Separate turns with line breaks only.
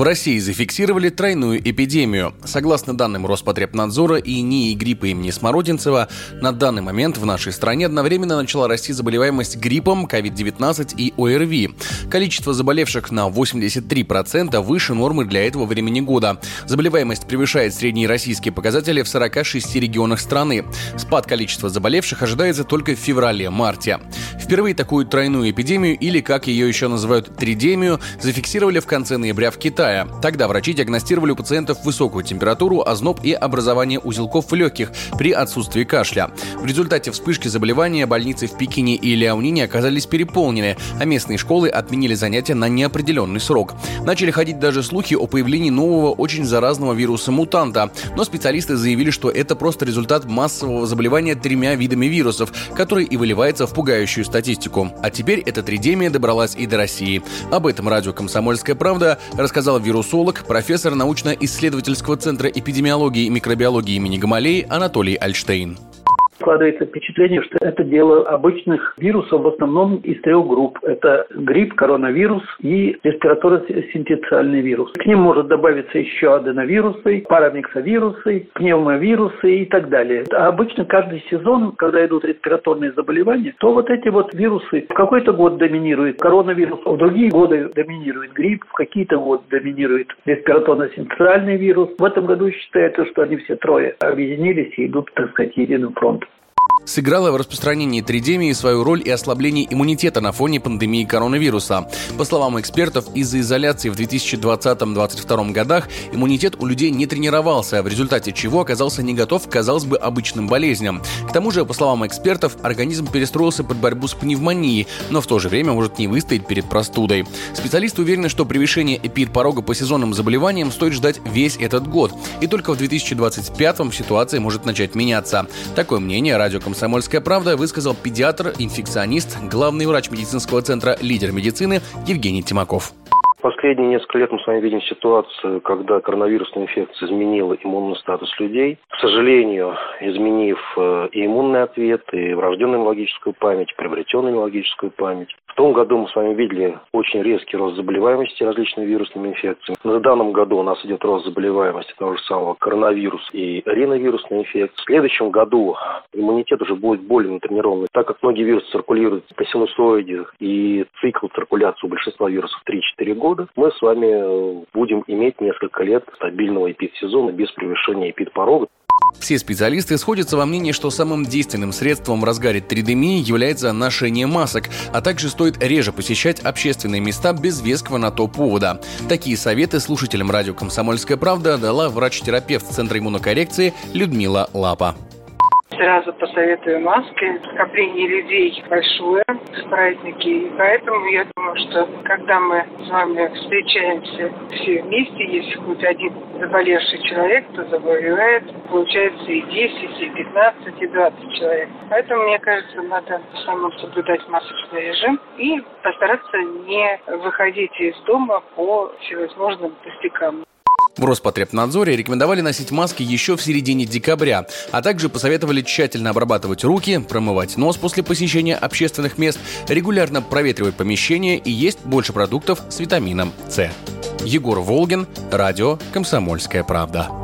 В России зафиксировали тройную эпидемию. Согласно данным Роспотребнадзора и НИИ гриппа имени Смородинцева, на данный момент в нашей стране одновременно начала расти заболеваемость гриппом, COVID-19 и ОРВИ. Количество заболевших на 83% выше нормы для этого времени года. Заболеваемость превышает средние российские показатели в 46 регионах страны. Спад количества заболевших ожидается только в феврале-марте. Впервые такую тройную эпидемию, или как ее еще называют тридемию, зафиксировали в конце ноября в Китае. Тогда врачи диагностировали у пациентов высокую температуру, озноб и образование узелков в легких при отсутствии кашля. В результате вспышки заболевания больницы в Пекине и Ляонине оказались переполнены, а местные школы отменили занятия на неопределенный срок. Начали ходить даже слухи о появлении нового очень заразного вируса-мутанта, но специалисты заявили, что это просто результат массового заболевания тремя видами вирусов, который и выливается в пугающую статистику. А теперь эта тридемия добралась и до России. Об этом радио «Комсомольская правда» рассказал вирусолог, профессор научно-исследовательского центра эпидемиологии и микробиологии имени Гамалеи Анатолий Альштейн.
Складывается впечатление, что это дело обычных вирусов, в основном из трех групп. Это грипп, коронавирус и респираторно-синтециальный вирус. К ним может добавиться еще аденовирусы, парамиксовирусы, пневмовирусы и так далее. А обычно каждый сезон, когда идут респираторные заболевания, то вот эти вот вирусы в какой-то год доминирует коронавирус, в другие годы доминирует грипп, в какие-то годы доминирует респираторно-синтециальный вирус. В этом году считается, что они все трое объединились и идут, так сказать, единым фронтом
сыграла в распространении тридемии свою роль и ослаблении иммунитета на фоне пандемии коронавируса. По словам экспертов, из-за изоляции в 2020-2022 годах иммунитет у людей не тренировался, в результате чего оказался не готов к, казалось бы, обычным болезням. К тому же, по словам экспертов, организм перестроился под борьбу с пневмонией, но в то же время может не выстоять перед простудой. Специалисты уверены, что превышение эпид-порога по сезонным заболеваниям стоит ждать весь этот год, и только в 2025 ситуация может начать меняться. Такое мнение радио «Комсомольская правда» высказал педиатр, инфекционист, главный врач медицинского центра «Лидер медицины» Евгений Тимаков.
Последние несколько лет мы с вами видим ситуацию, когда коронавирусная инфекция изменила иммунный статус людей. К сожалению, изменив э, и иммунный ответ, и врожденную иммунологическую память, приобретенную иммунологическую память. В том году мы с вами видели очень резкий рост заболеваемости различными вирусными инфекциями. В данном году у нас идет рост заболеваемости того же самого коронавируса и риновирусной инфекции. В следующем году иммунитет уже будет более натренированный, так как многие вирусы циркулируют по синусоиде и цикл циркуляции у большинства вирусов 3-4 года, мы с вами э, будем иметь несколько лет стабильного эпидсезона без превышения эпидпорога.
Все специалисты сходятся во мнении, что самым действенным средством в разгаре тридемии является ношение масок, а также стоит реже посещать общественные места без веского на то повода. Такие советы слушателям радио «Комсомольская правда» дала врач-терапевт Центра иммунокоррекции Людмила Лапа
сразу посоветую маски. Скопление людей большое в праздники. И поэтому я думаю, что когда мы с вами встречаемся все вместе, если хоть один заболевший человек, то заболевает, получается и 10, и 15, и 20 человек. Поэтому, мне кажется, надо самому соблюдать масочный режим и постараться не выходить из дома по всевозможным пустякам.
В Роспотребнадзоре рекомендовали носить маски еще в середине декабря, а также посоветовали тщательно обрабатывать руки, промывать нос после посещения общественных мест, регулярно проветривать помещение и есть больше продуктов с витамином С. Егор Волгин, радио «Комсомольская правда».